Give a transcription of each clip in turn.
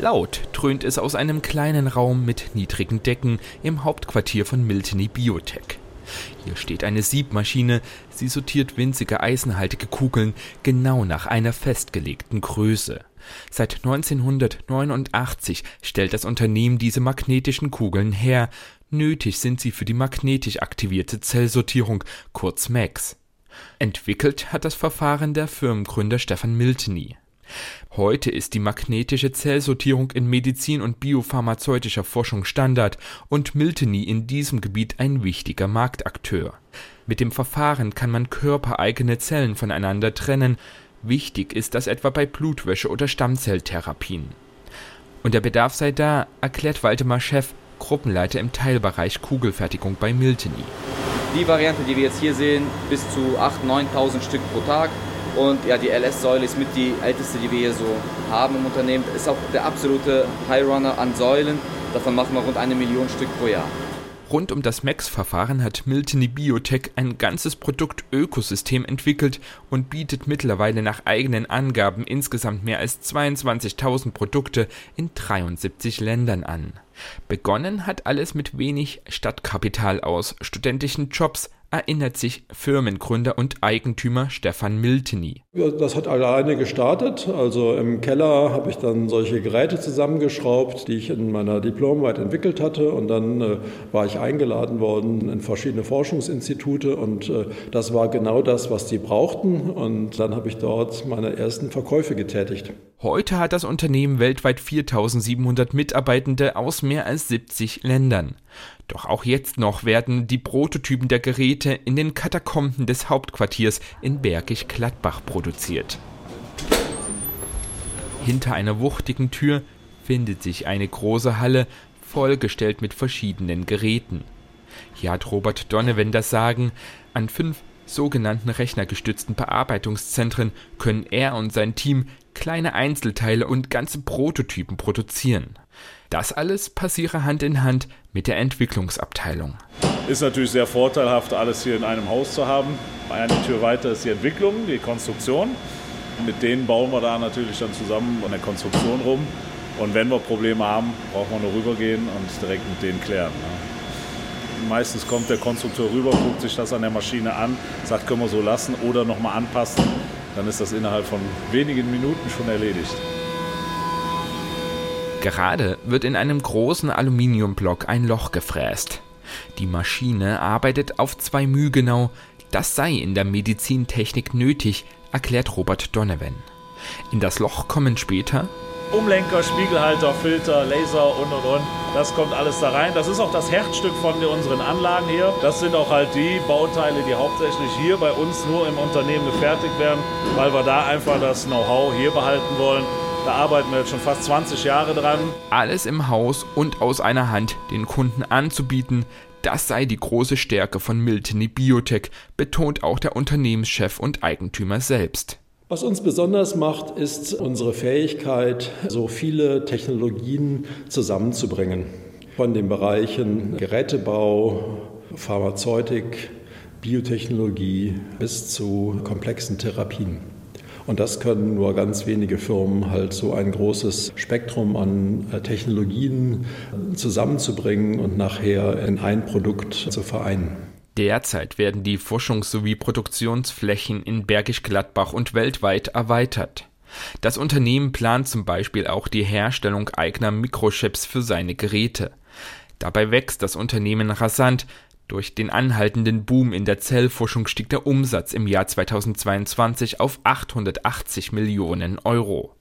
Laut dröhnt es aus einem kleinen Raum mit niedrigen Decken im Hauptquartier von Milteny Biotech. Hier steht eine Siebmaschine, sie sortiert winzige eisenhaltige Kugeln genau nach einer festgelegten Größe. Seit 1989 stellt das Unternehmen diese magnetischen Kugeln her. Nötig sind sie für die magnetisch aktivierte Zellsortierung, kurz MAX. Entwickelt hat das Verfahren der Firmengründer Stefan Milteny. Heute ist die magnetische Zellsortierung in Medizin und biopharmazeutischer Forschung Standard und Milteny in diesem Gebiet ein wichtiger Marktakteur. Mit dem Verfahren kann man körpereigene Zellen voneinander trennen. Wichtig ist das etwa bei Blutwäsche oder Stammzelltherapien. Und der Bedarf sei da, erklärt Waldemar Chef, Gruppenleiter im Teilbereich Kugelfertigung bei Milteny. Die Variante, die wir jetzt hier sehen, bis zu 8.000, 9.000 Stück pro Tag. Und ja, die LS-Säule ist mit die älteste, die wir hier so haben im Unternehmen. Ist auch der absolute High-Runner an Säulen. Davon machen wir rund eine Million Stück pro Jahr. Rund um das MEX-Verfahren hat Milteny Biotech ein ganzes Produktökosystem entwickelt und bietet mittlerweile nach eigenen Angaben insgesamt mehr als 22.000 Produkte in 73 Ländern an. Begonnen hat alles mit wenig Stadtkapital aus studentischen Jobs, erinnert sich Firmengründer und Eigentümer Stefan Milteny. Das hat alleine gestartet. Also im Keller habe ich dann solche Geräte zusammengeschraubt, die ich in meiner Diplomarbeit entwickelt hatte. Und dann äh, war ich eingeladen worden in verschiedene Forschungsinstitute. Und äh, das war genau das, was die brauchten. Und dann habe ich dort meine ersten Verkäufe getätigt. Heute hat das Unternehmen weltweit 4700 Mitarbeitende aus mehr als 70 Ländern. Doch auch jetzt noch werden die Prototypen der Geräte in den Katakomben des Hauptquartiers in Bergisch Gladbach produziert. Hinter einer wuchtigen Tür findet sich eine große Halle, vollgestellt mit verschiedenen Geräten. Hier hat Robert Donovan das Sagen, an fünf sogenannten rechnergestützten Bearbeitungszentren können er und sein Team kleine Einzelteile und ganze Prototypen produzieren. Das alles passiere Hand in Hand mit der Entwicklungsabteilung. Ist natürlich sehr vorteilhaft, alles hier in einem Haus zu haben. Eine Tür weiter ist die Entwicklung, die Konstruktion. Mit denen bauen wir da natürlich dann zusammen an der Konstruktion rum. Und wenn wir Probleme haben, brauchen wir nur rübergehen und direkt mit denen klären. Ne? Meistens kommt der Konstrukteur rüber, guckt sich das an der Maschine an, sagt, können wir so lassen oder nochmal anpassen dann ist das innerhalb von wenigen Minuten schon erledigt. Gerade wird in einem großen Aluminiumblock ein Loch gefräst. Die Maschine arbeitet auf zwei Mühe genau. Das sei in der Medizintechnik nötig, erklärt Robert Donovan. In das Loch kommen später Umlenker, Spiegelhalter, Filter, Laser und und und. Das kommt alles da rein. Das ist auch das Herzstück von unseren Anlagen hier. Das sind auch halt die Bauteile, die hauptsächlich hier bei uns nur im Unternehmen gefertigt werden, weil wir da einfach das Know-how hier behalten wollen. Da arbeiten wir jetzt schon fast 20 Jahre dran. Alles im Haus und aus einer Hand den Kunden anzubieten, das sei die große Stärke von Milteny Biotech, betont auch der Unternehmenschef und Eigentümer selbst. Was uns besonders macht, ist unsere Fähigkeit, so viele Technologien zusammenzubringen. Von den Bereichen Gerätebau, Pharmazeutik, Biotechnologie bis zu komplexen Therapien. Und das können nur ganz wenige Firmen halt so ein großes Spektrum an äh, Technologien zusammenzubringen und nachher in ein Produkt zu vereinen. Derzeit werden die Forschungs- sowie Produktionsflächen in Bergisch Gladbach und weltweit erweitert. Das Unternehmen plant zum Beispiel auch die Herstellung eigener Mikrochips für seine Geräte. Dabei wächst das Unternehmen rasant. Durch den anhaltenden Boom in der Zellforschung stieg der Umsatz im Jahr 2022 auf 880 Millionen Euro.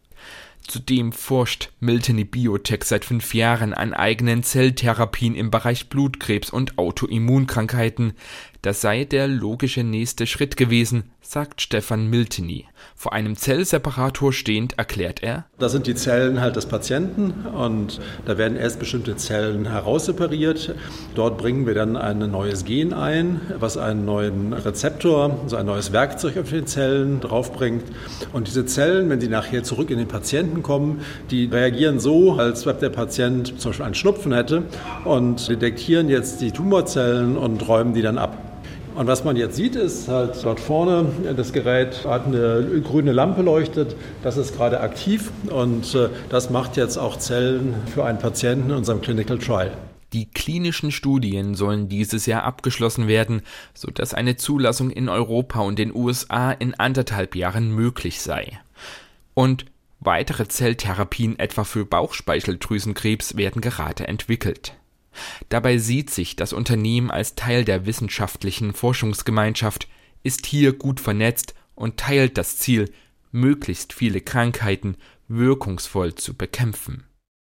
Zudem forscht Milteny Biotech seit fünf Jahren an eigenen Zelltherapien im Bereich Blutkrebs und Autoimmunkrankheiten. Das sei der logische nächste Schritt gewesen, sagt Stefan Milteny. Vor einem Zellseparator stehend erklärt er: Da sind die Zellen halt des Patienten und da werden erst bestimmte Zellen heraussepariert. Dort bringen wir dann ein neues Gen ein, was einen neuen Rezeptor, also ein neues Werkzeug auf die Zellen draufbringt. Und diese Zellen, wenn sie nachher zurück in den Patienten kommen, die reagieren so, als ob der Patient zum Beispiel einen Schnupfen hätte und detektieren jetzt die Tumorzellen und räumen die dann ab. Und was man jetzt sieht, ist halt dort vorne, das Gerät hat eine grüne Lampe leuchtet, das ist gerade aktiv und äh, das macht jetzt auch Zellen für einen Patienten in unserem Clinical Trial. Die klinischen Studien sollen dieses Jahr abgeschlossen werden, sodass eine Zulassung in Europa und den USA in anderthalb Jahren möglich sei. Und weitere Zelltherapien etwa für Bauchspeicheldrüsenkrebs werden gerade entwickelt. Dabei sieht sich das Unternehmen als Teil der wissenschaftlichen Forschungsgemeinschaft, ist hier gut vernetzt und teilt das Ziel, möglichst viele Krankheiten wirkungsvoll zu bekämpfen